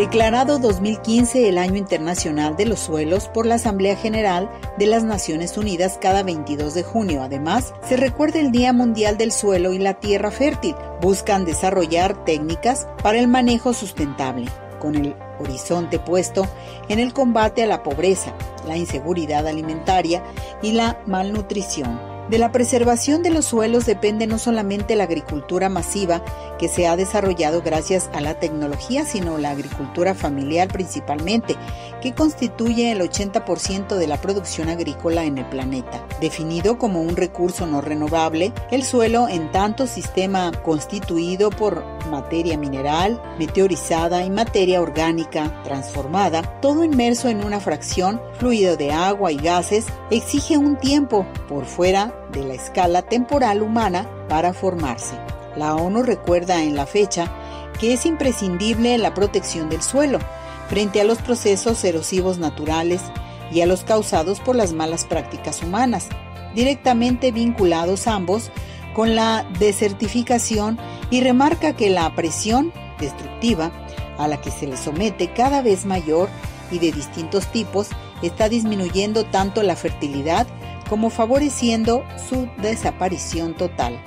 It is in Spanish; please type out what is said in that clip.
Declarado 2015 el Año Internacional de los Suelos por la Asamblea General de las Naciones Unidas cada 22 de junio. Además, se recuerda el Día Mundial del Suelo y la Tierra Fértil. Buscan desarrollar técnicas para el manejo sustentable, con el horizonte puesto en el combate a la pobreza, la inseguridad alimentaria y la malnutrición. De la preservación de los suelos depende no solamente la agricultura masiva que se ha desarrollado gracias a la tecnología, sino la agricultura familiar principalmente, que constituye el 80% de la producción agrícola en el planeta. Definido como un recurso no renovable, el suelo en tanto sistema constituido por materia mineral, meteorizada y materia orgánica transformada, todo inmerso en una fracción, fluido de agua y gases, exige un tiempo por fuera de la escala temporal humana para formarse. La ONU recuerda en la fecha que es imprescindible la protección del suelo frente a los procesos erosivos naturales y a los causados por las malas prácticas humanas, directamente vinculados ambos con la desertificación y remarca que la presión destructiva a la que se le somete cada vez mayor y de distintos tipos está disminuyendo tanto la fertilidad como favoreciendo su desaparición total.